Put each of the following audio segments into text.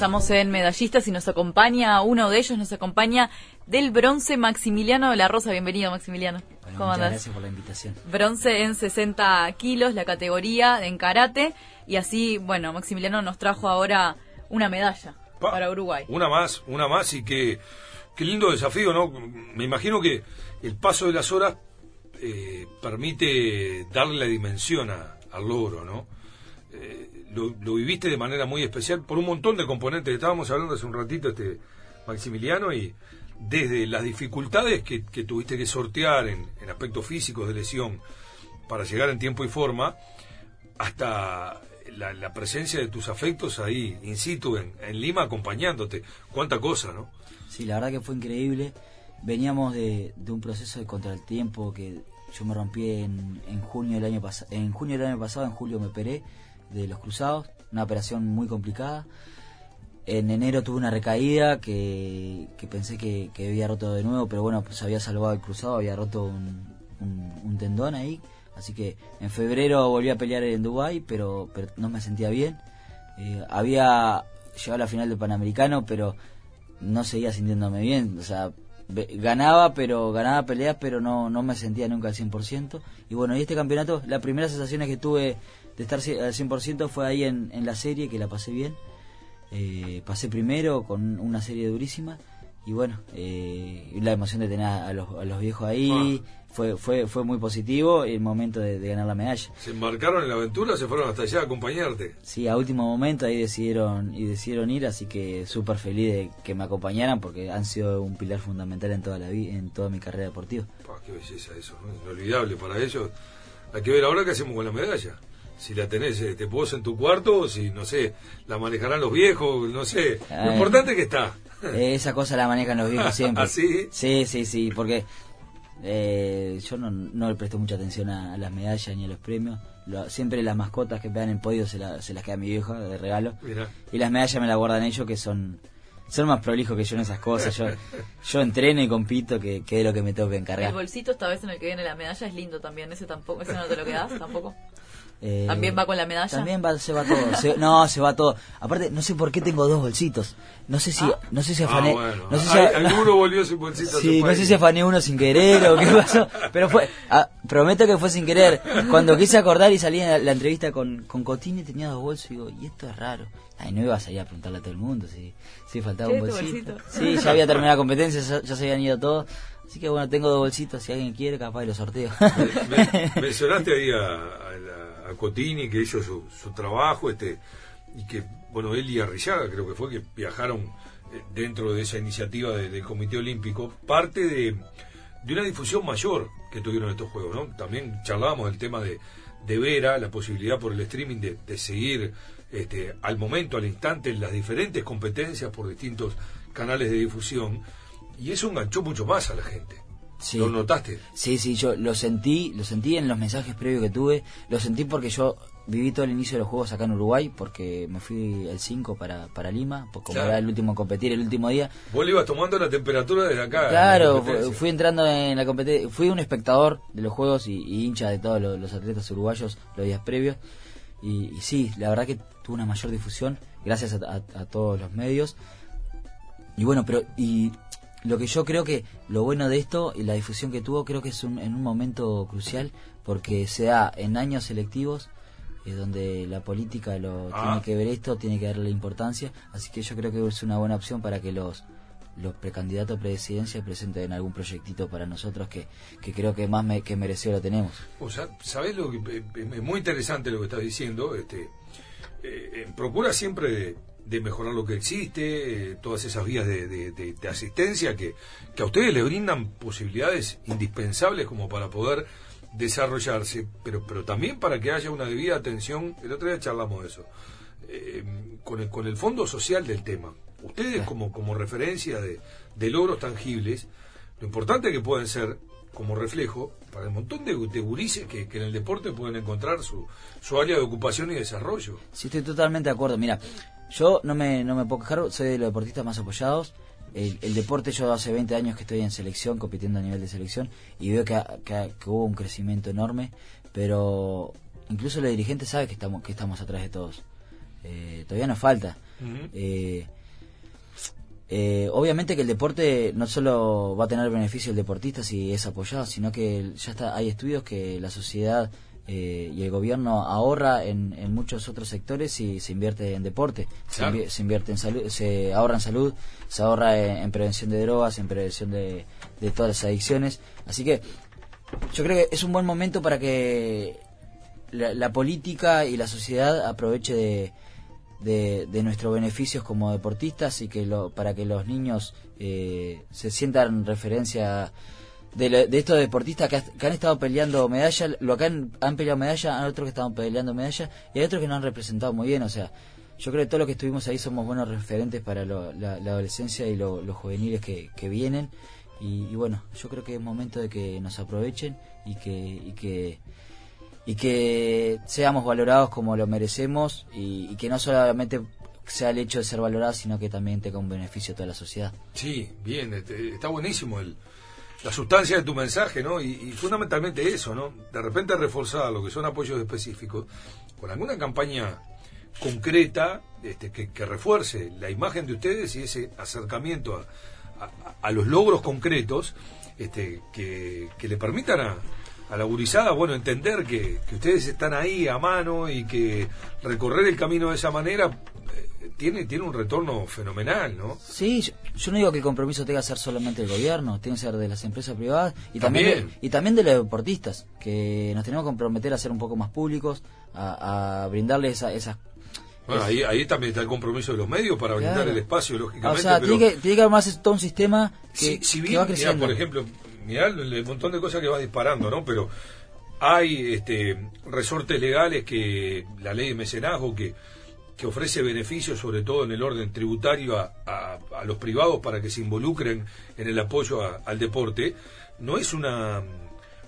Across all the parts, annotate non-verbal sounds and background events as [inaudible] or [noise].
Estamos en medallistas y nos acompaña, uno de ellos nos acompaña del bronce Maximiliano de la Rosa. Bienvenido, Maximiliano. ¿Cómo andas? Gracias por la invitación. Bronce en 60 kilos, la categoría en karate. Y así, bueno, Maximiliano nos trajo ahora una medalla para Uruguay. Una más, una más y que, qué lindo desafío, ¿no? Me imagino que el paso de las horas eh, permite darle la dimensión al logro, ¿no? Eh, lo, viviste de manera muy especial por un montón de componentes. Estábamos hablando hace un ratito, este Maximiliano, y desde las dificultades que, tuviste que sortear en, aspectos físicos de lesión para llegar en tiempo y forma, hasta la, presencia de tus afectos ahí, in situ, en, Lima, acompañándote. Cuánta cosa, ¿no? Sí, la verdad que fue increíble. Veníamos de, un proceso de contra el tiempo que yo me rompí en, en junio del año pasado. En junio del año pasado, en julio me operé de los cruzados, una operación muy complicada. En enero tuve una recaída que, pensé que, había roto de nuevo, pero bueno, pues había salvado el cruzado, había roto un, un, tendón ahí. Así que en febrero volví a pelear en Dubai, pero, pero no me sentía bien. Eh, había llegado a la final del Panamericano, pero no seguía sintiéndome bien. O sea, ganaba, pero ganaba peleas, pero no, no me sentía nunca al 100%. Y bueno, y este campeonato, las primeras sensaciones que tuve de estar al 100% fue ahí en, en la serie, que la pasé bien. Eh, pasé primero con una serie durísima y bueno, eh, la emoción de tener a los, a los viejos ahí ah. fue, fue, fue muy positivo el momento de, ganar la medalla. ¿Se embarcaron en la aventura se fueron hasta allá a acompañarte? Sí, a último momento ahí decidieron, y decidieron ir, así que súper feliz de que me acompañaran porque han sido un pilar fundamental en toda, la en toda mi carrera deportiva. qué belleza eso, inolvidable para ellos. Hay que ver ahora qué hacemos con la medalla si la tenés, eh, te puedo en tu cuarto, o si, no sé, la manejarán los viejos, no sé. Lo importante es que está. Esa cosa la manejan los viejos [laughs] siempre. ¿Ah, sí? Sí, sí, sí, porque eh, yo no, no, le presto mucha atención a, las medallas ni a los premios. siempre las mascotas que pegan en podio se, se las queda mi vieja de regalo. Y las medallas me las guardan ellos que son son más prolijos que yo en esas cosas. Yo, yo entreno y compito, que, que es lo que me tengo que encargar. El bolsito esta vez en el que viene la medalla es lindo también. Ese tampoco, ese no te lo quedas tampoco. Eh, ¿También va con la medalla? También va, se va todo. no, se va todo. Aparte, no sé por qué tengo dos bolsitos. No sé si, ah. no sé si afané. Ah, no sé si, alguno volvió sin bolsito. Sí, no sé si afané uno sin querer o qué pasó. Pero fue, ah, prometo que fue sin querer. Cuando quise acordar y salí en la, entrevista con, con Cotini tenía dos bolsos y digo, y esto es raro. Ay, no iba a salir a preguntarle a todo el mundo si, si faltaba un bolsito. Sí, ya había terminado la competencia, ya, se habían ido todos. Así que bueno, tengo dos bolsitos, si alguien quiere, capaz de los sorteo. mencionaste ahí a, a, Cotini que hizo su, trabajo, este y que, bueno, él y Arrillaga creo que fue que viajaron eh, dentro de esa iniciativa del Comité Olímpico, parte de, una difusión mayor que tuvieron estos Juegos, ¿no? También charlábamos del tema de, Vera, la posibilidad por el streaming de, de seguir este, al momento, al instante, las diferentes competencias por distintos canales de difusión, y eso enganchó mucho más a la gente. ¿Lo notaste? Sí, sí, yo lo sentí, lo sentí en los mensajes previos que tuve, lo sentí porque yo viví todo el inicio de los juegos acá en Uruguay, porque me fui el 5 para, para Lima, porque como era el último a competir, el último día. Vos le ibas tomando la temperatura desde acá. Claro, fui entrando en la competencia, fui un espectador de los juegos y, hincha de todos los, atletas uruguayos los días previos. Y, sí, la verdad que tuvo una mayor difusión gracias a, todos los medios. Y bueno, pero y lo que yo creo que lo bueno de esto y la difusión que tuvo creo que es un, en un momento crucial porque se da en años selectivos es donde la política lo ah. tiene que ver esto, tiene que darle importancia, así que yo creo que es una buena opción para que los los precandidatos a presidencia presenten algún proyectito para nosotros que, que creo que más me, que mereció lo tenemos. O sea, ¿sabés lo que eh, es muy interesante lo que estás diciendo? Este, eh, eh, procura siempre de, mejorar lo que existe, todas esas vías de, de, asistencia que, que a ustedes le brindan posibilidades indispensables como para poder desarrollarse, pero, pero también para que haya una debida atención, el otro día charlamos de eso, con, el, con el fondo social del tema ustedes como, como referencia de, de logros tangibles, lo importante que pueden ser como reflejo para el montón de, de que, que, en el deporte pueden encontrar su, su área de ocupación y desarrollo. Sí, estoy totalmente de acuerdo. Mira, yo no me, no me puedo quejar, soy de los deportistas más apoyados. El, el, deporte, yo hace 20 años que estoy en selección, compitiendo a nivel de selección, y veo que, que, que hubo un crecimiento enorme, pero incluso los dirigentes saben que estamos, que estamos atrás de todos Eh, todavía nos falta. Eh, eh, obviamente que el deporte no solo va a tener beneficio el deportista si es apoyado, sino que ya está, hay estudios que la sociedad y el gobierno ahorra en, muchos otros sectores si se invierte en deporte, se, invierte en salud, se ahorra en salud, se ahorra en, prevención de drogas, en prevención de, de todas las adicciones. Así que yo creo que es un buen momento para que la, política y la sociedad aproveche de, de, nuestros beneficios como deportistas y que lo, para que los niños eh, se sientan referencia de, de estos deportistas que, han estado peleando medallas, lo que han, han peleado medallas, hay otros que estaban peleando medallas y hay otros que no han representado muy bien, o sea, yo creo que todos los que estuvimos ahí somos buenos referentes para la, adolescencia y los juveniles que, que vienen y, bueno, yo creo que es momento de que nos aprovechen y que, y que, y que seamos valorados como lo merecemos y, que no solamente sea el hecho de ser valorados, sino que también tenga un beneficio a toda la sociedad. Sí, bien, este, está buenísimo el, la sustancia de tu mensaje, ¿no? Y, fundamentalmente eso, ¿no? De repente reforzar lo que son apoyos específicos con alguna campaña concreta este, que, que refuerce la imagen de ustedes y ese acercamiento a a, los logros concretos este, que, le permitan a, a la gurizada, bueno, entender que, ustedes están ahí a mano y que recorrer el camino de esa manera tiene, tiene un retorno fenomenal, ¿no? Sí, yo, no digo que el compromiso tenga que ser solamente el gobierno, tiene que ser de las empresas privadas y también, y también de los deportistas, que nos tenemos que comprometer a ser un poco más públicos, a, brindarles esas bueno, ahí, ahí también está el compromiso de los medios para brindar el espacio, lógicamente. O sea, tiene, que, tiene que haber más todo un sistema que, si, bien, por ejemplo, mirá el, montón de cosas que va disparando, ¿no? Pero hay este, resortes legales que la ley de mecenazgo que, que ofrece beneficios, sobre todo en el orden tributario, a, los privados para que se involucren en el apoyo al deporte, no es una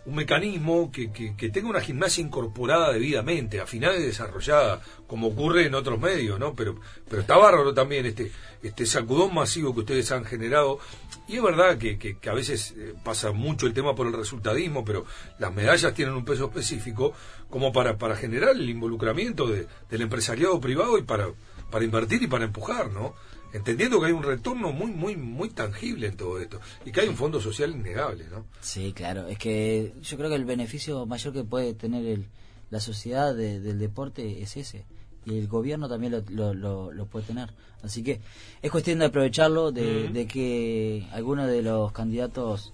un mecanismo que, que, tenga una gimnasia incorporada debidamente, afinada y desarrollada, como ocurre en otros medios, ¿no? Pero, pero está bárbaro también este, este sacudón masivo que ustedes han generado. Y es verdad que, que, a veces eh, pasa mucho el tema por el resultadismo, pero las medallas tienen un peso específico como para, para generar el involucramiento de, del empresariado privado y para, para invertir y para empujar, ¿no? Entendiendo que hay un retorno muy muy muy tangible en todo esto y que hay un fondo social innegable no sí claro es que yo creo que el beneficio mayor que puede tener el, la sociedad del deporte es ese y el gobierno también lo, lo, puede tener. Así que es cuestión de aprovecharlo de, de que alguno de los candidatos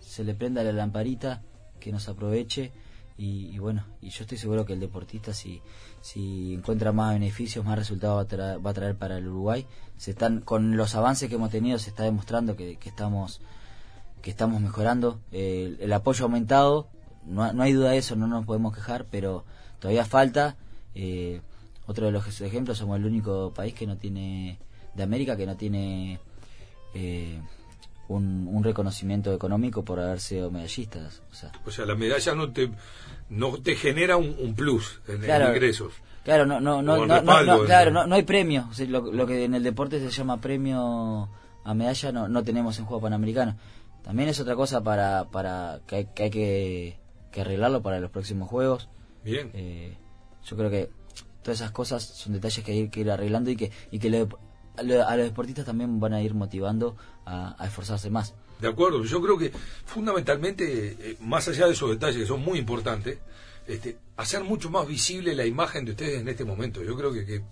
se le prenda la lamparita que nos aproveche y, bueno, y yo estoy seguro que el deportista si, si encuentra más beneficios, más resultados va a, traer, para el Uruguay. Se están con los avances que hemos tenido se está demostrando que, estamos que estamos mejorando. el apoyo ha aumentado, no, no, hay duda de eso, no nos podemos quejar, pero todavía falta. Eh, otro de los ejemplos somos el único país que no tiene de América que no tiene eh, un, reconocimiento económico por haber sido medallistas. O sea, o sea la medalla no te, no te genera un, plus en, ingresos. Claro, no, no, no, no, claro, no, hay premio. lo, que en el deporte se llama premio a medalla no, no tenemos en juego panamericano. También es otra cosa para, para que, hay, que hay que, arreglarlo para los próximos juegos. Bien. Eh, yo creo que todas esas cosas son detalles que hay que ir arreglando y que, y que le, a los deportistas también van a ir motivando a, esforzarse más. De acuerdo, yo creo que fundamentalmente, eh, más allá de esos detalles que son muy importantes, este, hacer mucho más visible la imagen de ustedes en este momento. Yo creo que,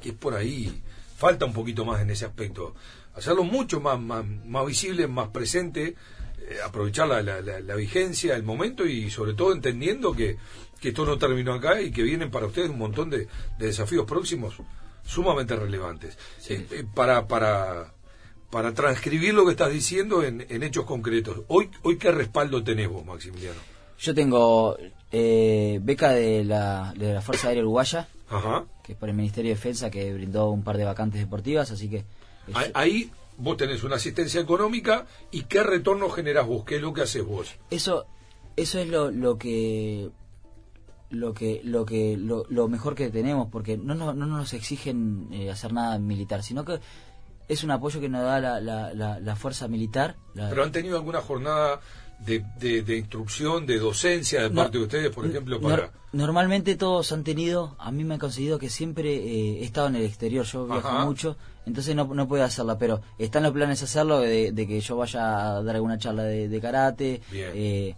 que, es por ahí, falta un poquito más en ese aspecto. Hacerlo mucho más, más, visible, más presente, eh, aprovechar la, la, vigencia, el momento y sobre todo entendiendo que, que esto no terminó acá y que vienen para ustedes un montón de desafíos próximos sumamente relevantes. Eh, eh, para, para, para transcribir lo que estás diciendo en, hechos concretos, ¿hoy, ¿hoy qué respaldo tenés vos, Maximiliano? Yo tengo eh, beca de la, de la Fuerza Aérea Uruguaya, que es por el Ministerio de Defensa, que brindó un par de vacantes deportivas, así que... Ahí vos tenés una asistencia económica y qué retorno generás vos, qué es lo que haces vos. Eso, eso es lo, lo que lo que lo que lo, mejor que tenemos porque no, no, no nos exigen eh, hacer nada militar sino que es un apoyo que nos da la, la, la, fuerza militar pero han tenido alguna jornada de, instrucción, de docencia de parte de ustedes, por ejemplo, para... normalmente todos han tenido, a mí me han conseguido que siempre eh, he estado en el exterior, yo viajo mucho, entonces no, no puedo hacerla, pero están los planes hacerlo, de, que yo vaya a dar alguna charla de, karate. Eh,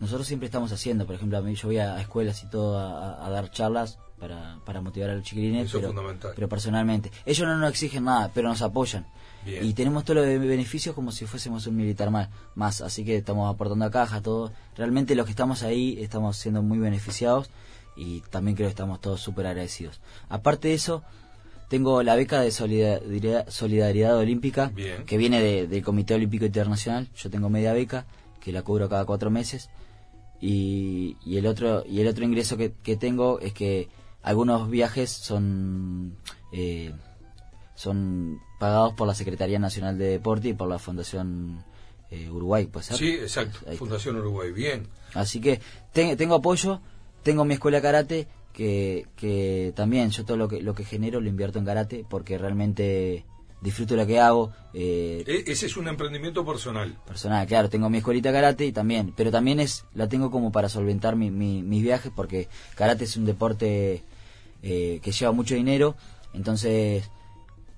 nosotros siempre estamos haciendo, por ejemplo, a mí yo voy a, escuelas y todo a, dar charlas para, para motivar a los chiquilines, pero, pero personalmente. Ellos no nos exigen nada, pero nos apoyan. Y tenemos todos los beneficios como si fuésemos un militar más, más. Así que estamos aportando a caja, todo. Realmente los que estamos ahí estamos siendo muy beneficiados y también creo que estamos todos súper agradecidos. Aparte de eso, tengo la beca de solidaridad, solidaridad olímpica que viene del Comité Olímpico Internacional. Yo tengo media beca que la cubro cada cuatro meses. Y, y el otro y el otro ingreso que, que tengo es que algunos viajes son eh, son pagados por la Secretaría Nacional de Deporte y por la Fundación eh, Uruguay, ¿puede ser? Sí, exacto, Fundación Uruguay, bien. Así que tengo apoyo, tengo mi escuela de karate, que, que también yo todo lo que, lo que genero lo invierto en karate, porque realmente disfruto lo que hago. Eh, e, ese es un emprendimiento personal. Personal, claro, tengo mi escuelita de karate y también, pero también es la tengo como para solventar mi, mis viajes, porque karate es un deporte eh, que lleva mucho dinero, entonces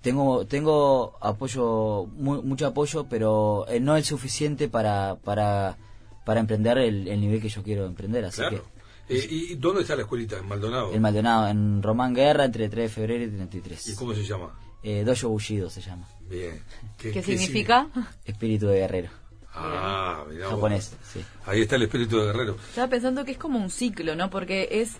tengo tengo apoyo mucho apoyo pero eh, no es suficiente para para para emprender el, nivel que yo quiero emprender así que eh, ¿Y dónde está la escuelita? ¿En Maldonado? En Maldonado, en Román Guerra, entre 3 de febrero y 33. ¿Y cómo se llama? Eh, Dojo Bullido se llama. Bien. ¿Qué, significa? Espíritu de guerrero. Ah, mira. Japonés, sí. Ahí está el espíritu de guerrero. Estaba pensando que es como un ciclo, ¿no? Porque es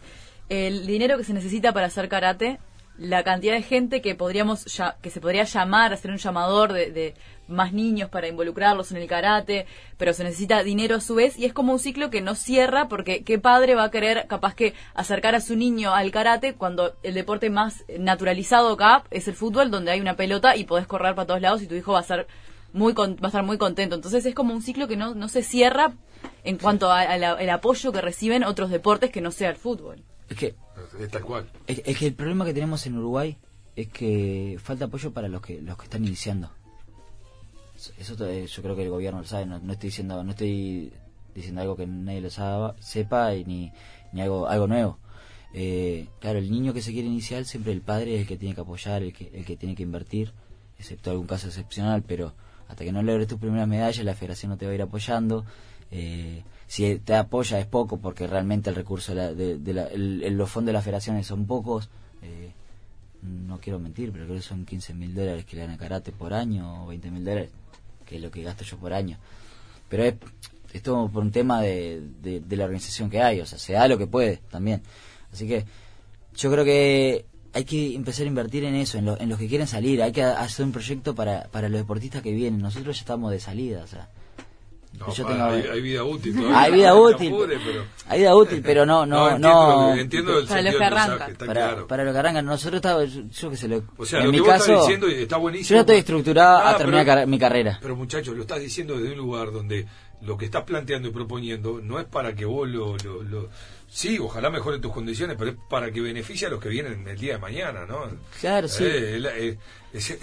el dinero que se necesita para hacer karate la cantidad de gente que podríamos ya, que se podría llamar, hacer un llamador de, más niños para involucrarlos en el karate, pero se necesita dinero a su vez y es como un ciclo que no cierra porque qué padre va a querer capaz que acercar a su niño al karate cuando el deporte más naturalizado acá es el fútbol donde hay una pelota y podés correr para todos lados y tu hijo va a ser muy va a estar muy contento. Entonces es como un ciclo que no, no se cierra en cuanto al apoyo que reciben otros deportes que no sea el fútbol. Es que tal cual. Es, que el problema que tenemos en Uruguay es que falta apoyo para los que los que están iniciando. Eso yo creo que el gobierno lo sabe. No, estoy diciendo no estoy diciendo algo que nadie lo sabe, sepa y ni, ni algo algo nuevo. Eh, claro, el niño que se quiere iniciar siempre el padre es el que tiene que apoyar, el que el que tiene que invertir, excepto algún caso excepcional, pero hasta que no logres tus primeras medallas la federación no te va a ir apoyando. Eh, si te apoya es poco porque realmente el recurso de, los fondos de las federaciones son pocos eh, no quiero mentir pero creo que son 15 mil dólares que le dan a karate por año o 20 mil dólares que es lo que gasto yo por año pero es, todo por un tema de, la organización que hay o sea se da lo que puede también así que yo creo que hay que empezar a invertir en eso, en, en los que quieren salir. Hay que hacer un proyecto para, para los deportistas que vienen. Nosotros ya estamos de salida. O sea, hay, vida útil. [laughs] Hay vida [laughs] útil. pero... Hay vida útil, pero no, no, no. Entiendo, el para los que arrancan. Para, para los que arrancan. Nosotros estamos, yo, que sé, lo, o sea, en lo mi que vos caso, estás diciendo está buenísimo. Yo ya estoy estructurado a ah, terminar mi carrera. Pero muchachos, lo estás diciendo desde un lugar donde lo que estás planteando y proponiendo no es para que vos lo, lo, lo sí, ojalá mejore tus condiciones, pero es para que beneficie a los que vienen el día de mañana, ¿no? Claro, sí. Eh, es, [laughs]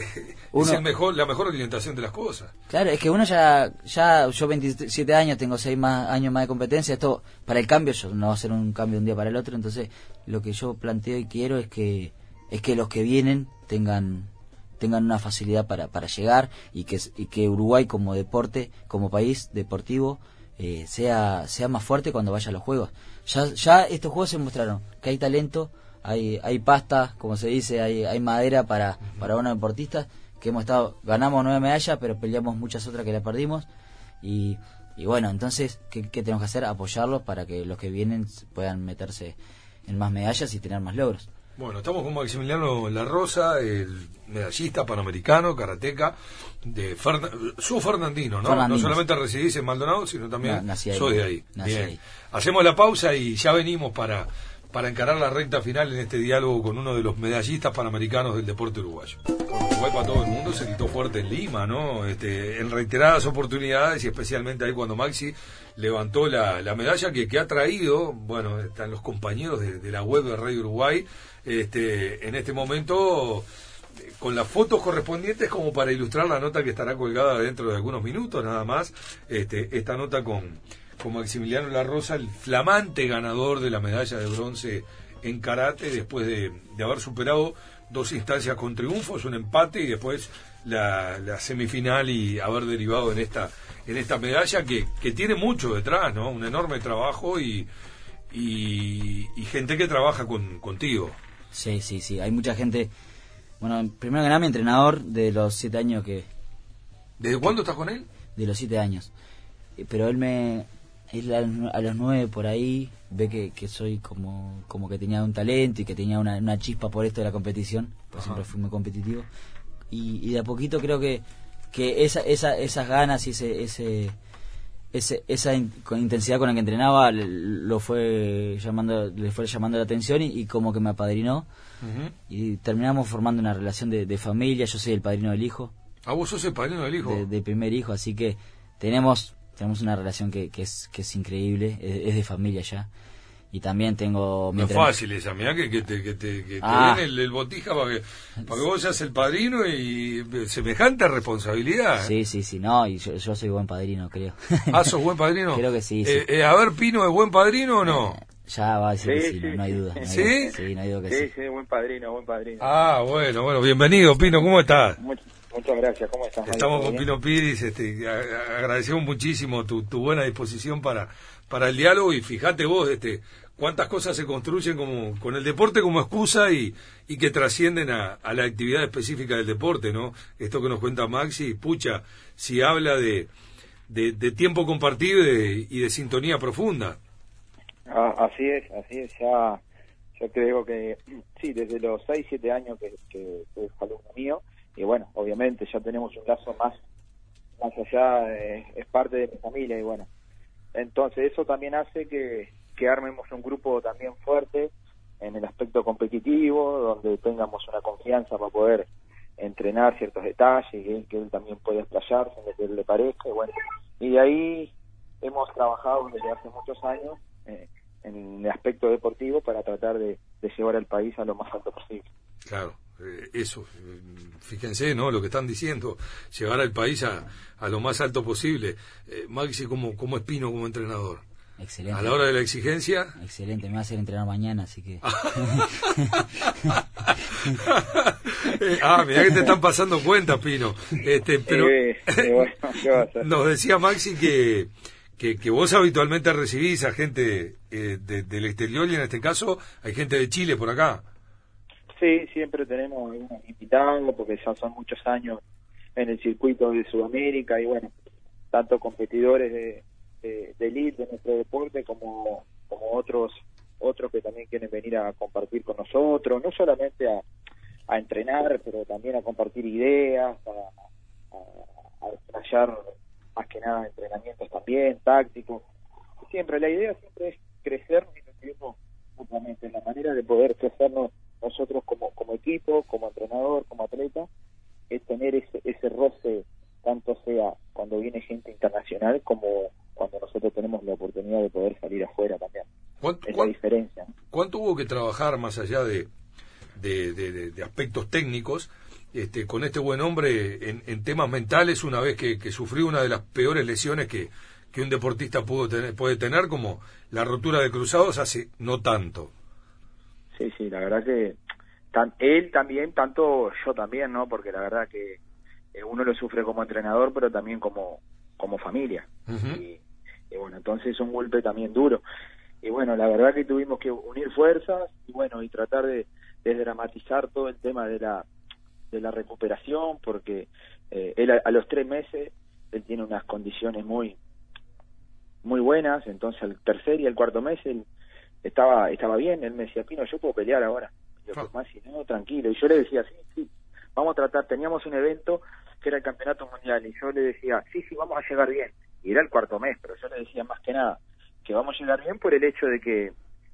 el mejor, la mejor orientación de las cosas. Claro, es que uno ya, ya yo 27 años, tengo 6 más, años más de competencia, esto para el cambio yo, no va a ser un cambio de un día para el otro, entonces lo que yo planteo y quiero es que, es que los que vienen tengan tengan una facilidad para, para llegar y que, y que Uruguay como deporte, como país deportivo, eh, sea, sea más fuerte cuando vaya a los juegos. Ya, ya estos juegos se mostraron que hay talento, hay, hay pasta, como se dice, hay, hay madera para, para unos deportistas, que hemos estado, ganamos nueve medallas, pero peleamos muchas otras que las perdimos. Y, y bueno, entonces, ¿qué, ¿qué, tenemos que hacer? Apoyarlos para que los que vienen puedan meterse en más medallas y tener más logros. Bueno, estamos con Maximiliano La Rosa, el medallista panamericano, karateca, de su fernandino, ¿no? No solamente residís en Maldonado, sino también soy de ahí. Bien. Hacemos la pausa y ya venimos para, para encarar la recta final en este diálogo con uno de los medallistas panamericanos del deporte uruguayo. Uruguay para todo el mundo se quitó fuerte en Lima, ¿no? Este, en reiteradas oportunidades y especialmente ahí cuando Maxi levantó la, la medalla que, que, ha traído, bueno, están los compañeros de, la web de Radio Uruguay, este, en este momento con las fotos correspondientes como para ilustrar la nota que estará colgada dentro de algunos minutos nada más. Este, esta nota con, con Maximiliano La Rosa, el flamante ganador de la medalla de bronce en karate después de, de haber superado dos instancias con triunfos, un empate y después la, la, semifinal y haber derivado en esta en esta medalla que, que tiene mucho detrás, ¿no? Un enorme trabajo y, y, y gente que trabaja con, contigo. Sí, sí, sí. Hay mucha gente. Bueno, primero que nada, mi entrenador de los siete años que. ¿Desde cuándo estás con él? De los siete años. Eh, Pero él me. Él a, a los nueve por ahí ve que, que soy como, como que tenía un talento y que tenía una, una chispa por esto de la competición. Pues siempre fui muy competitivo. Y, y de a poquito creo que, que esa, esa, esas ganas y ese, ese, ese, esa in- con intensidad con la que entrenaba le- lo fue llamando, le fue llamando la atención y, y como que me apadrinó. Y terminamos formando una relación de, de familia. Yo soy el padrino del hijo, Ah, vos sos el padrino del hijo. de, del primer hijo, así que tenemos tenemos una relación que, que es que es increíble, es, es de familia ya. Y también tengo mi No es fácil esa, mirá que, que te, que te, que te Ah. viene el, el botija para que, para que vos seas el padrino y eh, semejante responsabilidad. Sí, sí, sí, no, y yo, yo soy buen padrino, creo. [laughs] Ah, sos buen padrino. Creo que sí, sí. Eh, eh, a ver, Pino, ¿es buen padrino o no? ya va a decir que Sí, sí, no, no hay duda. no hay ¿Sí? duda. Sí, no hay duda que Sí, sí. sí, buen padrino, buen padrino. Ah, bueno, bueno, bienvenido, Pino, ¿cómo estás? Much- muchas gracias, ¿cómo estás? Estamos ¿Todo con? Pino Piris, este, agradecemos muchísimo tu, tu buena disposición para, para el diálogo y fíjate vos, este, cuántas cosas se construyen como, con el deporte como excusa y, y que trascienden a, a la actividad específica del deporte, ¿no? Esto que nos cuenta Maxi, pucha, si habla de, de, de tiempo compartido y de, y de sintonía profunda. Ah, así es, así es, ya, yo creo que, sí, desde los 6, 7 años que, que, que es alumno mío, y bueno, obviamente ya tenemos un lazo más, más allá, eh, es parte de mi familia, y bueno, entonces eso también hace que, que armemos un grupo también fuerte en el aspecto competitivo, donde tengamos una confianza para poder entrenar ciertos detalles, él- que él también pueda explayarse en lo que le parezca, y bueno, y de ahí hemos trabajado desde hace muchos años eh, en el aspecto deportivo para tratar de, de llevar al país a lo más alto posible. Claro, eh, eso, eh, fíjense, ¿no? Lo que están diciendo, llevar al país a, a lo más alto posible. Eh, Maxi, ¿cómo, ¿cómo es Pino como entrenador? Excelente. A la hora de la exigencia, Excelente, me va a hacer entrenar mañana, así que Eh, [laughs] ah, mira que te están pasando cuenta, Pino. Este, pero Eh, eh, nos decía Maxi que, que, que vos habitualmente recibís a gente eh, de- del exterior y en este caso hay gente de Chile por acá. Sí, siempre tenemos algunos invitados porque ya son muchos años en el circuito de Sudamérica y bueno, tanto competidores de, de, de nuestro deporte como, como otros otros que también quieren venir a compartir con nosotros, no solamente a, entrenar, pero también a compartir ideas, a, explayar más que nada entrenamientos también, tácticos. Siempre, la idea siempre es crecer y mutuamente, la manera de poder crecernos nosotros como, como equipo, como entrenador, como atleta, es tener ese, ese roce, tanto sea cuando viene gente internacional como cuando nosotros tenemos la oportunidad de poder salir afuera también. ¿Cuánto, Es la diferencia. cuánto hubo que trabajar más allá de, de, de- de- de aspectos técnicos este, con este buen hombre en, en temas mentales una vez que, que sufrió una de las peores lesiones que, que un deportista pudo tener, puede tener, como la rotura de cruzados hace no tanto? Sí, sí, la verdad que tan, él también, tanto yo también, ¿no? Porque la verdad que eh, uno lo sufre como entrenador, pero también como, como familia. Y, y bueno, entonces es un golpe también duro. Y bueno, la verdad que tuvimos que unir fuerzas y bueno, y tratar de, de dramatizar todo el tema de la, de la recuperación, porque eh, él a, a los tres meses, él tiene unas condiciones muy, muy buenas, entonces al tercer y al cuarto mes él estaba, estaba bien, él me decía, Pino, yo puedo pelear ahora. Y yo, más si no, tranquilo. Y yo le decía, sí, sí, vamos a tratar, teníamos un evento que era el campeonato mundial, y yo le decía, sí, sí, vamos a llegar bien. Y era el cuarto mes, pero yo le decía más que nada que vamos a llegar bien por el hecho de que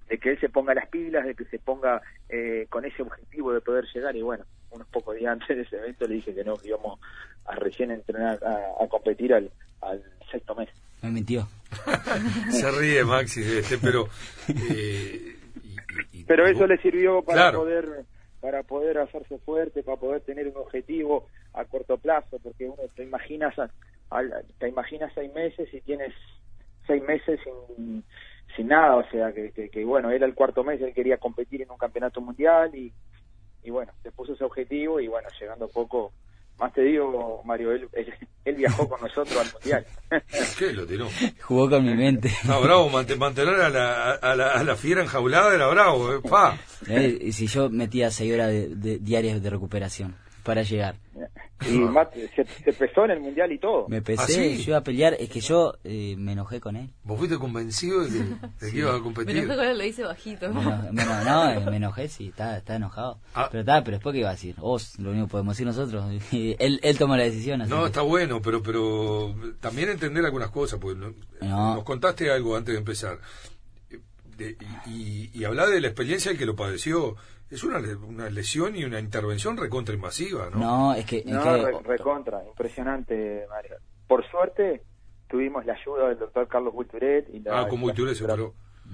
de que él se ponga las pilas, de que se ponga eh, con ese objetivo de poder llegar. Y bueno, unos pocos días [laughs] antes de ese evento le dije que no, íbamos a recién entrenar, a, a competir al, al sexto mes. Me mintió. [laughs] Se ríe Maxi, este, pero... eh, y- y- y- Pero eso le sirvió para Claro. poder para poder hacerse fuerte, para poder tener un objetivo a corto plazo, porque uno te imaginas, te imaginas seis meses y tienes seis meses sin, sin nada, o sea, que, que, bueno, era el cuarto mes, él quería competir en un campeonato mundial y, y bueno, se puso ese objetivo y bueno, llegando poco más te digo, Mario, él, él, viajó con nosotros al Mundial. [laughs] ¿Qué lo tiró? Jugó con mi mente. No, bravo, mantener a la, a, la, a la fiera enjaulada era bravo, eh, pa. Eh, si yo metía seis horas de, diarias de recuperación para llegar. Y se, pesó en el mundial y todo. Me pesé, ¿Ah, yo iba a pelear, es que yo eh, me enojé con él. ¿Vos fuiste convencido de que, de [laughs] iba a competir? Me enojé con él, lo hice bajito. no, no, me enojé, sí, está, está enojado. Ah. Pero está, pero después qué iba a decir, vos, lo único que podemos decir nosotros, [laughs] él, él toma la decisión. no, está bueno, pero pero también entender algunas cosas, porque nos contaste algo antes de empezar. y, y, hablar de la experiencia del que lo padeció es una, una lesión y una intervención recontra invasiva, ¿no? No, es que... no, recontra, impresionante, Mario. Por suerte, tuvimos la ayuda del doctor Carlos Bulturet y la, ah, con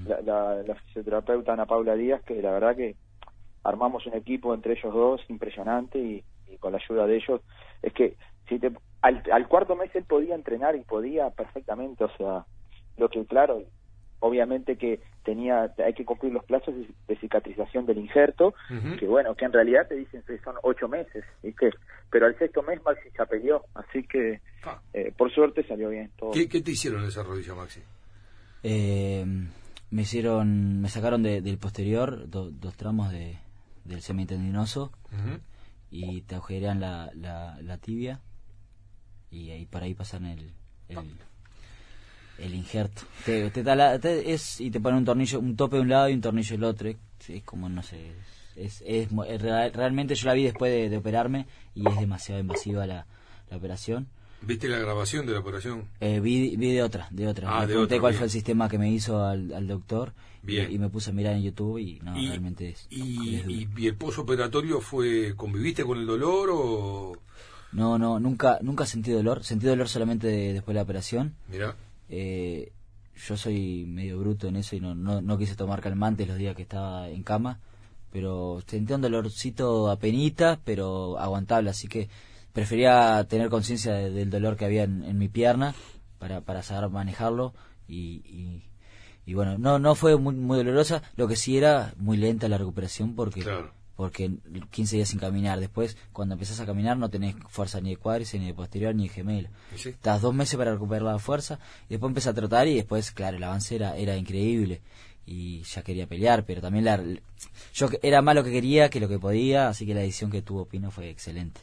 la, la, fisioterapeuta Ana Paula Díaz, que la verdad que armamos un equipo entre ellos dos impresionante y, con la ayuda de ellos, es que si te, al, al cuarto mes él podía entrenar y podía perfectamente, o sea, lo que claro, obviamente que tenía hay que cumplir los plazos de, cicatrización del injerto que bueno que en realidad te dicen que son ocho meses pero al sexto mes Maxi ya peleó así que ah. eh, por suerte salió bien todo. ¿Qué, te hicieron en esa rodilla Maxi eh, me hicieron me sacaron del posterior dos tramos de del semitendinoso y te agujerean la, la, tibia y ahí para ahí pasan el, el ah el injerto. Te, te, es, y te pone un tornillo, un tope de un lado y un tornillo del otro. Es como, no sé, es, es, realmente yo la vi después de, operarme y es demasiado invasiva la, la operación. ¿Viste la grabación de la operación? Eh, vi, vi de otra, de otra. Ah, me pregunté cuál fue el sistema que me hizo al, al doctor bien. Y, me puse a mirar en YouTube y no, realmente es... Y, y, el posoperatorio fue, conviviste con el dolor o...? No, no, nunca, nunca sentí dolor. Sentí dolor solamente después de la operación. Mira. Eh, yo soy medio bruto en eso y no, no, quise tomar calmantes los días que estaba en cama, pero sentí un dolorcito apenita, pero aguantable, así que prefería tener conciencia del dolor que había en, mi pierna para, para saber manejarlo y, y, bueno, no, no fue muy, muy dolorosa, lo que sí era muy lenta la recuperación porque porque 15 días sin caminar. Después, cuando empezás a caminar, no tenés fuerza ni de cuádriceps, ni de posterior, ni de gemelo. Estás dos meses para recuperar la fuerza, y después empecé a trotar, y después, claro, el avance era, era increíble. Y ya quería pelear, pero también la, yo era más lo que quería que lo que podía, así que la decisión que tuvo Pino fue excelente.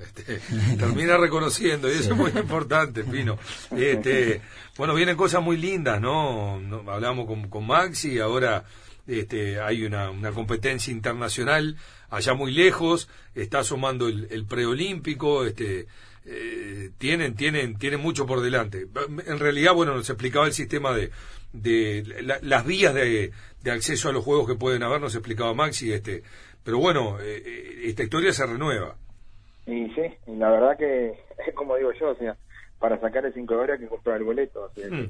Este, [laughs] termina reconociendo y eso es muy importante Pino este, bueno vienen cosas muy lindas no, hablamos con, con Maxi ahora este, hay una, una competencia internacional allá muy lejos, está sumando el, preolímpico, este, eh, tienen, tienen, tienen mucho por delante. En realidad, bueno, nos explicaba el sistema de, de las vías de, de, acceso a los juegos que pueden haber, nos explicaba Maxi, este, pero bueno, eh, eh, esta historia se renueva. Y sí, la verdad que es [laughs] como digo yo, o sea, para sacar el 5 de hay que comprar el boleto. Mm.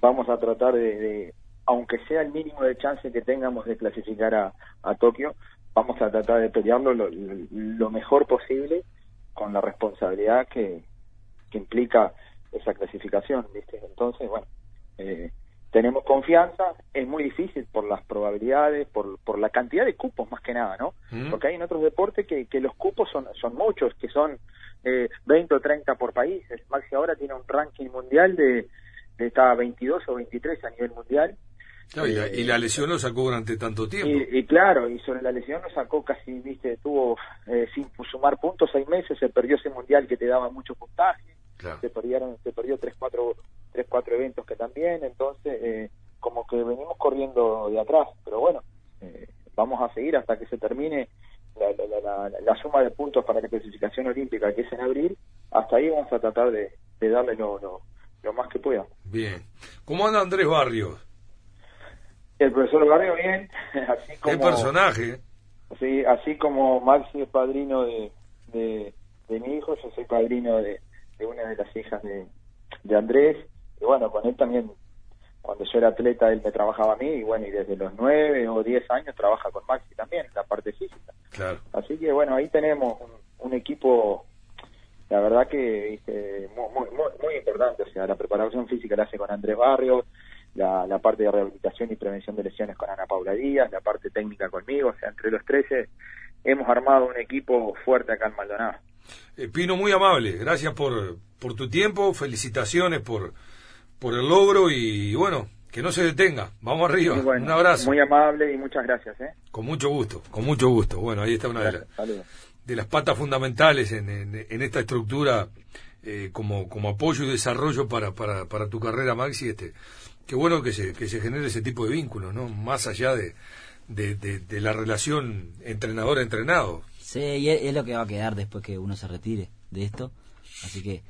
Vamos a tratar de aunque sea el mínimo de chance que tengamos de clasificar a, a Tokio, vamos a tratar de pelearlo lo, mejor posible con la responsabilidad que, que implica esa clasificación, ¿viste? Entonces, bueno, eh, tenemos confianza, es muy difícil por las probabilidades, por, por la cantidad de cupos más que nada, ¿no? Mm. Porque hay en otros deportes que, que los cupos son, son muchos, que son eh, 20 o 30 por país. Maxi ahora tiene un ranking mundial de, de está 22 o 23 a nivel mundial y, la, lesión lo sacó durante tanto tiempo. Y, claro, y sobre la lesión lo sacó casi, viste, tuvo eh, sin sumar puntos seis meses, se perdió ese mundial que te daba mucho puntaje, se perdieron, se perdió tres cuatro, tres cuatro eventos que también, entonces eh, como que venimos corriendo de atrás, pero bueno, eh, vamos a seguir hasta que se termine la, la, suma de puntos para la clasificación olímpica que es en abril, hasta ahí vamos a tratar de, darle lo, lo, lo más que pueda. Bien. ¿Cómo anda Andrés Barrios? El profesor Barrio bien, [laughs] así como... ¿Qué personaje? Sí, así como Maxi es padrino de, de, mi hijo, yo soy padrino de, de una de las hijas de, de Andrés, y bueno, con él también, cuando yo era atleta, él me trabajaba a mí, y bueno, y desde los nueve o diez años trabaja con Maxi también, la parte física. Claro. Así que bueno, ahí tenemos un, un equipo, la verdad que este, muy, muy, muy, muy importante. O sea, la preparación física la hace con Andrés Barrios, la, la parte de rehabilitación y prevención de lesiones con Ana Paula Díaz, la parte técnica conmigo. O sea, entre los 13 hemos armado un equipo fuerte acá en Maldonado. Eh, Pino, muy amable. Gracias por, por tu tiempo. Felicitaciones por, por el logro y bueno, que no se detenga. Vamos arriba. Bueno, Un abrazo. Muy amable y muchas gracias. ¿eh? Con mucho gusto, con mucho gusto. Bueno, ahí está una de, saludos. de las patas fundamentales en, en- en esta estructura eh, como, como apoyo y desarrollo para, para, para tu carrera, Maxi. Este, qué bueno que se, que se genere ese tipo de vínculos, ¿no? Más allá de, de, de- de la relación entrenador-entrenado. Sí, y es, es lo que va a quedar después que uno se retire de esto. Así que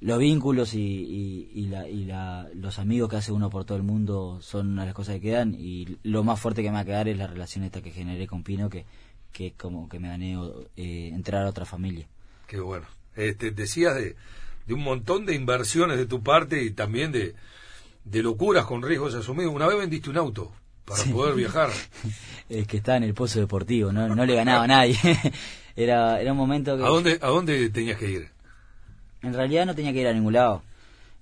los vínculos y, y, y la, y la, los amigos que hace uno por todo el mundo son una de las cosas que quedan. Y lo más fuerte que me va a quedar es la relación esta que generé con Pino, que, que es como que me gané eh, entrar a otra familia. Qué bueno. Este, decías de, de un montón de inversiones de tu parte y también de, de locuras con riesgos asumidos. Una vez vendiste un auto para poder viajar. [laughs] Es que estaba en el pozo deportivo, no, no le ganaba a nadie. [laughs] era, era un momento que... ¿A dónde, ¿A dónde tenías que ir? En realidad no tenía que ir a ningún lado,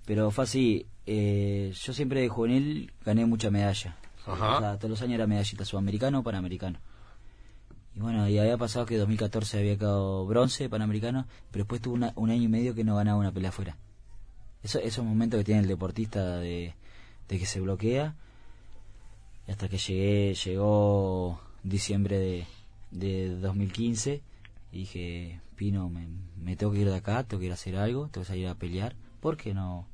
pero fue así. eh, yo siempre de juvenil gané mucha medalla. Ajá. O sea, todos los años era medallita sudamericano o panamericano. Y bueno, y había pasado que 2014 había quedado bronce panamericano, pero después tuve una- un año y medio que no ganaba una pelea afuera. Eso, esos momentos que tiene el deportista de, de que se bloquea. Y hasta que llegué, llegó diciembre de, de 2015 y dije, Pino, me, me tengo que ir de acá, tengo que ir a hacer algo, tengo que salir a pelear. ¿Por qué no?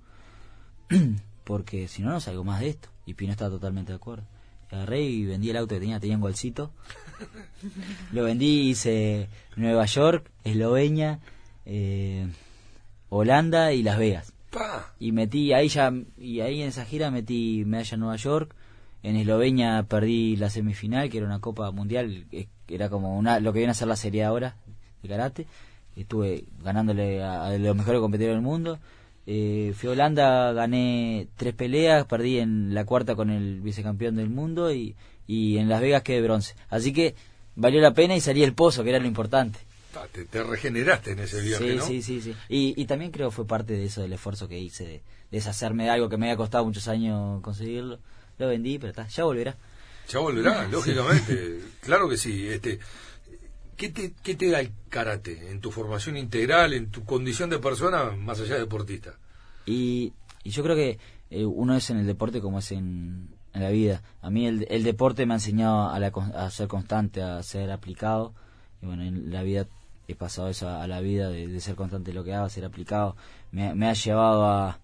[clears throat] Porque si no, no salgo más de esto. Y Pino estaba totalmente de acuerdo. Agarré y vendí el auto que tenía, tenía un golcito. [laughs] Lo vendí, hice Nueva York, Eslovenia, eh, Holanda y Las Vegas. Y metí ahí ya, y ahí en esa gira metí medalla en Nueva York. En Eslovenia perdí la semifinal, que era una copa mundial, que era como una, lo que viene a ser la serie ahora de karate. Estuve ganándole a, los mejores competidores del mundo. Eh, fui a Holanda, gané tres peleas, perdí en la cuarta con el vicecampeón del mundo y, y en Las Vegas quedé bronce. Así que valió la pena y salí del pozo, que era lo importante. Te, te regeneraste en ese viaje, Sí, ¿no? sí, sí, sí. Y, y también creo que fue parte de eso, del esfuerzo que hice, de deshacerme de algo que me había costado muchos años conseguirlo. Lo vendí, pero está, ya volverá. Ya volverá, lógicamente. [laughs] Claro que sí. Este, ¿qué, te, ¿Qué te da el karate en tu formación integral, en tu condición de persona, más allá de deportista? Y, y yo creo que eh, uno es en el deporte como es en, en la vida. A mí el, el deporte me ha enseñado a, la a ser constante, a ser aplicado. Y bueno, en la vida he pasado eso a, la vida, de, ser constante en lo que hago, ser aplicado. Me, ha llevado a,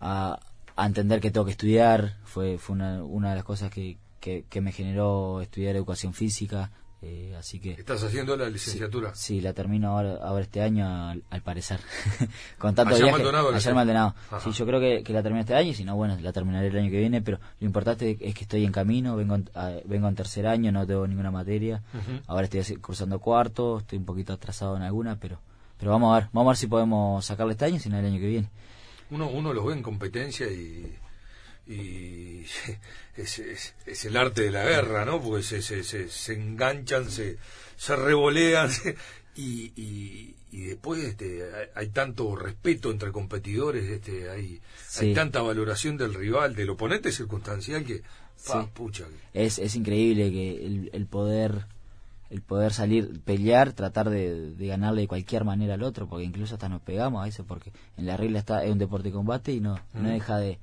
a, a entender que tengo que estudiar. Fue, fue una, una de las cosas que, que, que me generó estudiar educación física. Eh, así que... ¿Estás haciendo la licenciatura? Sí, la termino ahora, ahora este año al, al parecer. [laughs] Con tanto en viaje. Maldonado, en Maldonado. Sí, yo creo que, que la termino este año y si no, bueno, la terminaré el año que viene, pero lo importante es que estoy en camino, vengo en, a- vengo en tercer año, no tengo ninguna materia. Ahora estoy así- cursando cuarto, estoy un poquito atrasado en alguna, pero pero vamos a ver, vamos a ver si podemos sacarle este año, si no el año que viene. Uno, uno los ve en competencia y, y [laughs] es, es- es el arte de la guerra, ¿no? Porque se, se, se, se enganchan, se, se revolean [laughs] y, y, y después este, hay, hay tanto respeto entre competidores, este, hay, hay tanta valoración del rival, del oponente circunstancial que, pa, Sí. pucha, Es, es increíble que el, el poder el poder salir, pelear, tratar de, de ganarle de cualquier manera al otro, porque incluso hasta nos pegamos a veces, porque en la regla está es un deporte de combate y no, no deja de,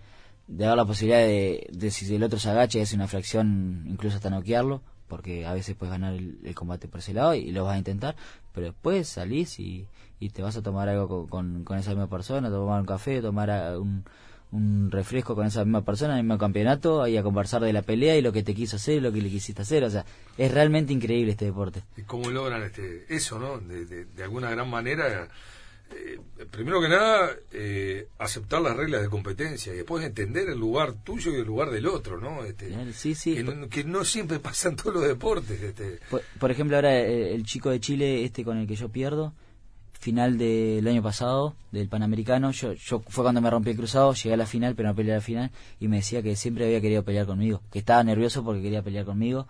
de dar la posibilidad de, de si el otro se agacha y hace una fracción, incluso hasta noquearlo, porque a veces puedes ganar el, combate por ese lado y, lo vas a intentar, pero después salís y, y te vas a tomar algo con, con, esa misma persona, tomar un café, tomar a- un, un refresco con esa misma persona el mismo campeonato, ahí a conversar de la pelea y lo que te quiso hacer y lo que le quisiste hacer, o sea, es realmente increíble este deporte. y cómo logran este, eso, ¿no? De, de, de alguna gran manera, eh, primero que nada, eh, aceptar las reglas de competencia y después entender el lugar tuyo y el lugar del otro, ¿no? Este, Sí, sí. que, no, que no siempre pasa en todos los deportes. Este. Por, por ejemplo, ahora eh, el, chico de Chile, este con el que yo pierdo, final del año pasado, del Panamericano, yo, yo fue cuando me rompí el cruzado, llegué a la final, pero no peleé a la final, y me decía que siempre había querido pelear conmigo, que estaba nervioso porque quería pelear conmigo,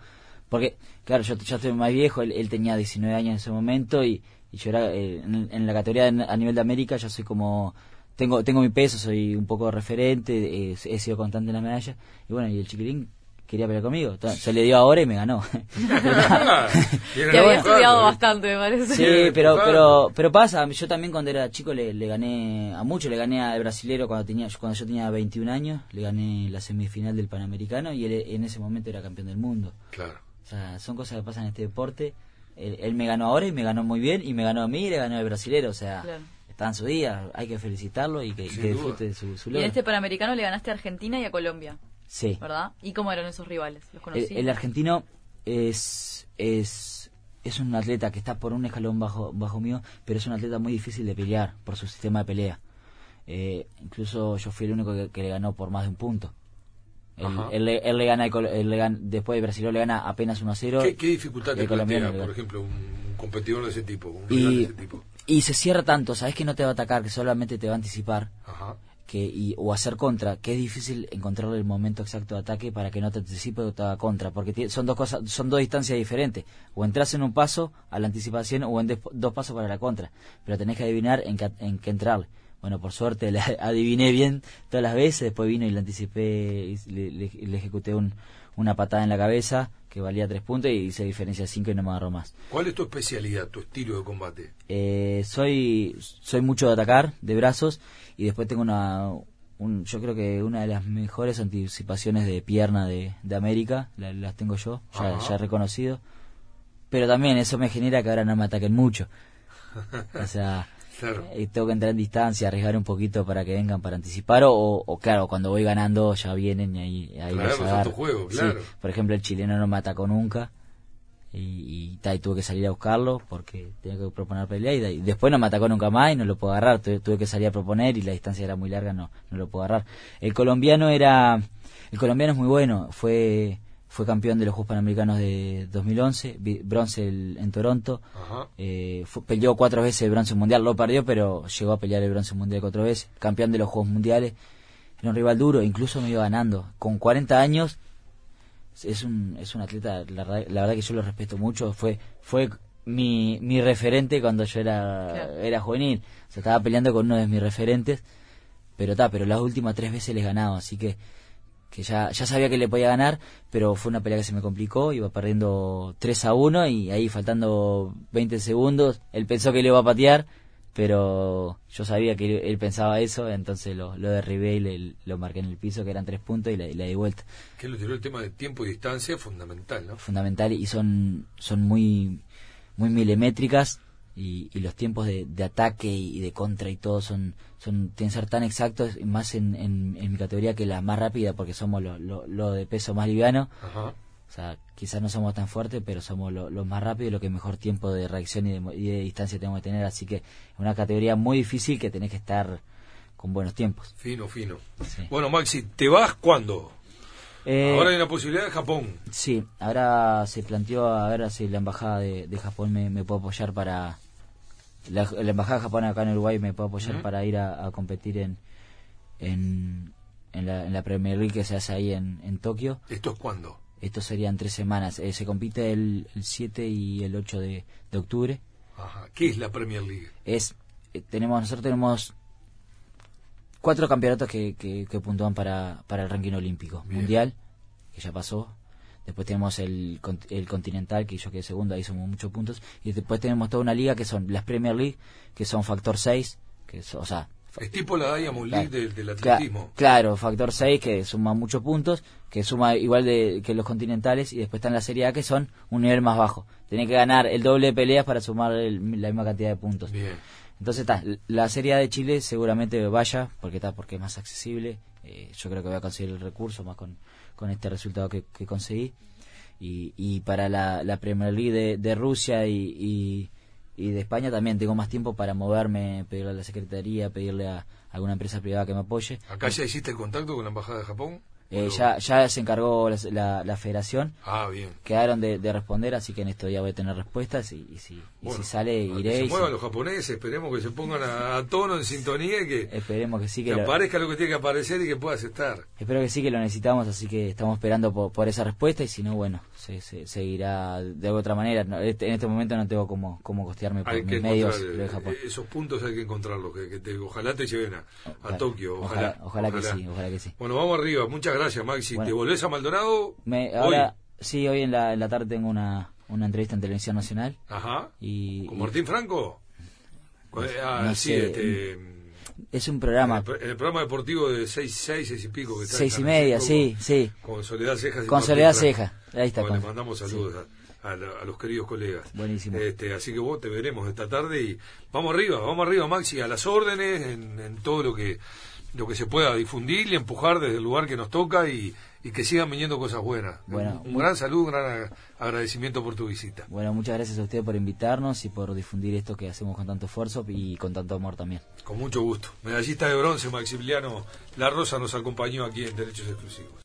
Porque, claro, yo ya estoy más viejo, él, él tenía 19 años en ese momento y, y yo era, eh, en, en la categoría de- a nivel de América, yo soy como, tengo tengo mi peso, soy un poco referente, eh, he sido constante en las medallas, y bueno, y el chiquilín quería pelear conmigo, se le dio ahora y me ganó. [laughs] A [laughs] había estudiado bastante, me parece. Sí, pero, pero, pero pasa, yo también cuando era chico le, le gané a mucho, le gané al brasilero cuando tenía, cuando yo tenía 21 años, le gané la semifinal del Panamericano y él en ese momento era campeón del mundo. Claro. O sea, son cosas que pasan en este deporte. Él, él me ganó ahora y me ganó muy bien y me ganó a mí y le ganó al brasilero, o sea, Claro. está en su día, hay que felicitarlo y que, disfrute de su, su Y en logro. este Panamericano le ganaste a Argentina y a Colombia, Sí. ¿verdad? ¿Y cómo eran esos rivales? ¿Los El, conocí? el argentino es, es, es un atleta que está por un escalón bajo, bajo mío, pero es un atleta muy difícil de pelear por su sistema de pelea. Eh, incluso yo fui el único que, que le ganó por más de un punto. Él, le- él le gana, al Col- él le gana- después de Brasil le gana apenas 1 a 0. ¿Qué, qué dificultad te plantea, por ejemplo, un competidor de ese tipo, un rival de y, ese tipo? y se cierra tanto, sabes que no te va a atacar, que solamente te va a anticipar Ajá. que y, o hacer contra, que es difícil encontrarle el momento exacto de ataque para que no te anticipe o te haga contra, porque son dos cosas, son dos distancias diferentes. O entras en un paso a la anticipación o en dos pasos para la contra, pero tenés que adivinar en qué, en qué entrarle. Bueno, por suerte le [laughs] adiviné bien todas las veces, después vino y le anticipé, y le, le- le ejecuté un, una patada en la cabeza que valía tres puntos y hice diferencia cinco y no me agarró más. ¿Cuál es tu especialidad, tu estilo de combate? Eh, soy soy mucho de atacar de brazos y después tengo una un- yo creo que una de las mejores anticipaciones de pierna de, de América la- las tengo yo ya, ya reconocido pero también eso me genera que ahora no me ataquen mucho [laughs] o sea Claro. eh, tengo que entrar en distancia arriesgar un poquito para que vengan para anticipar o, o claro cuando voy ganando ya vienen y ahí, ahí Claro, los es agarro. otro juego, Sí, claro. por ejemplo el chileno no me atacó nunca y, y, ta, y tuve que salir a buscarlo porque tenía que proponer pelea y después no me atacó nunca más y no lo puedo agarrar tuve, tuve que salir a proponer y la distancia era muy larga no no lo puedo agarrar el colombiano era el colombiano es muy bueno fue fue campeón de los Juegos Panamericanos de 2011 vi- bronce el- en Toronto. Ajá. eh, fue- peleó cuatro veces el bronce mundial lo perdió pero llegó a pelear el bronce mundial cuatro veces campeón de los Juegos Mundiales. Era un rival duro incluso me iba ganando. Con 40 años es un, es un atleta, la, verdad- la verdad que yo lo respeto mucho, fue, fue mi, mi referente cuando yo era, Claro. era juvenil, o sea, estaba peleando con uno de mis referentes, pero ta, pero las últimas tres veces les ganaba, así que, que ya, ya sabía que le podía ganar, pero fue una pelea que se me complicó, iba perdiendo 3 a 1 y ahí faltando 20 segundos, él pensó que le iba a patear, pero yo sabía que él, pensaba eso, entonces lo, lo derribé y le, lo marqué en el piso, que eran tres puntos, y le, di vuelta Que lo tiró el tema de tiempo y distancia fundamental, ¿no? fundamental y son son muy muy milimétricas y, y los tiempos de, de ataque y de contra y todo son son tienen que ser tan exactos más en, en, en mi categoría que la más rápida porque somos lo, lo de peso más liviano Ajá. o sea quizás no somos tan fuertes pero somos lo- los más rápidos y lo que mejor tiempo de reacción y de, y de distancia tenemos que tener así que es una categoría muy difícil que tenés que estar con buenos tiempos Fino, fino. Sí. Bueno, Maxi, ¿te vas cuándo? Eh, Ahora hay una posibilidad de Japón. Sí, ahora se planteó a ver si la embajada de, de Japón me, me puede apoyar para la, la embajada Japón acá en Uruguay me puede apoyar para ir a, a competir en en, en, la, en la Premier League que se hace ahí en, en Tokio. ¿Esto es cuándo? Esto serían tres semanas. Eh, se compite el, el 7 y el 8 de, de octubre. Ajá. ¿Qué es la Premier League? Es eh, tenemos nosotros tenemos cuatro campeonatos que, que, que puntúan para, para el ranking olímpico Bien. mundial que ya pasó después tenemos el, el continental que yo quedé segundo ahí somos muchos puntos y después tenemos toda una liga que son las Premier League que son factor 6 que es- o sea Es tipo la Diamond League Claro. del, del atletismo. claro, factor 6 que suma muchos puntos, que suma igual de, que los continentales y después está en la Serie A que son un nivel más bajo. Tenés que ganar el doble de peleas para sumar el- la misma cantidad de puntos. Bien. Entonces está, la Serie A de Chile seguramente vaya, porque está, porque es más accesible. Eh, yo creo que voy a conseguir el recurso más con, con este resultado que, que conseguí. Y, y para la, la Premier League de, de Rusia y, y, y de España también tengo más tiempo para moverme, pedirle a la Secretaría, pedirle a alguna empresa privada que me apoye. ¿Acá ya hiciste el contacto con la Embajada de Japón? Eh, ya, ya se encargó la, la, la federación. Ah, bien. Quedaron de, de responder, así que en estos días voy a tener respuestas y, y si, y Bueno, si sale a que iré. se muevan si- los japoneses, esperemos que se pongan a, a tono, en sintonía y que, esperemos que sí que que lo, aparezca lo que tiene que aparecer y que puedas estar. espero que sí que lo necesitamos, así que estamos esperando por, por esa respuesta y si no, bueno, se, se- seguirá de otra manera. No, este- en este momento no tengo cómo, cómo costearme por Hay mis medios de eh, Japón. esos puntos, hay que encontrarlos. Que, que te- ojalá te lleven a, a Ojalá, Tokio. Ojalá, ojalá, ojalá que sí, ojalá que sí. Bueno, vamos arriba. Muchas gracias, Maxi. Bueno. ¿Te volvés a Maldonado? Me, hoy? ahora, sí, hoy en la, en la tarde tengo una, una entrevista en Televisión Nacional Ajá. y, ¿Con y Martín Franco? Ah, no sí, sé. este. es un En programa, el, pro- en el programa deportivo de 6, 6, 6 y pico que está en seis y Canal media, sí, sí, Con Soledad Cejas. y con Martín Soledad Franco. Ceja, ahí está. Bueno, con- le mandamos saludos a, a la- a los queridos colegas. Buenísimo. Este, así que vos te veremos esta tarde y vamos arriba, vamos arriba, Maxi, a las órdenes, en, en todo lo que lo que se pueda difundir y empujar desde el lugar que nos toca y, y que sigan viniendo cosas buenas. Bueno, un, un gran saludo, un gran ag- agradecimiento por tu visita. Bueno, muchas gracias a ustedes por invitarnos y por difundir esto que hacemos con tanto esfuerzo y con tanto amor también. Con mucho gusto. Medallista de bronce, Maximiliano La Rosa nos acompañó aquí en Derechos Exclusivos.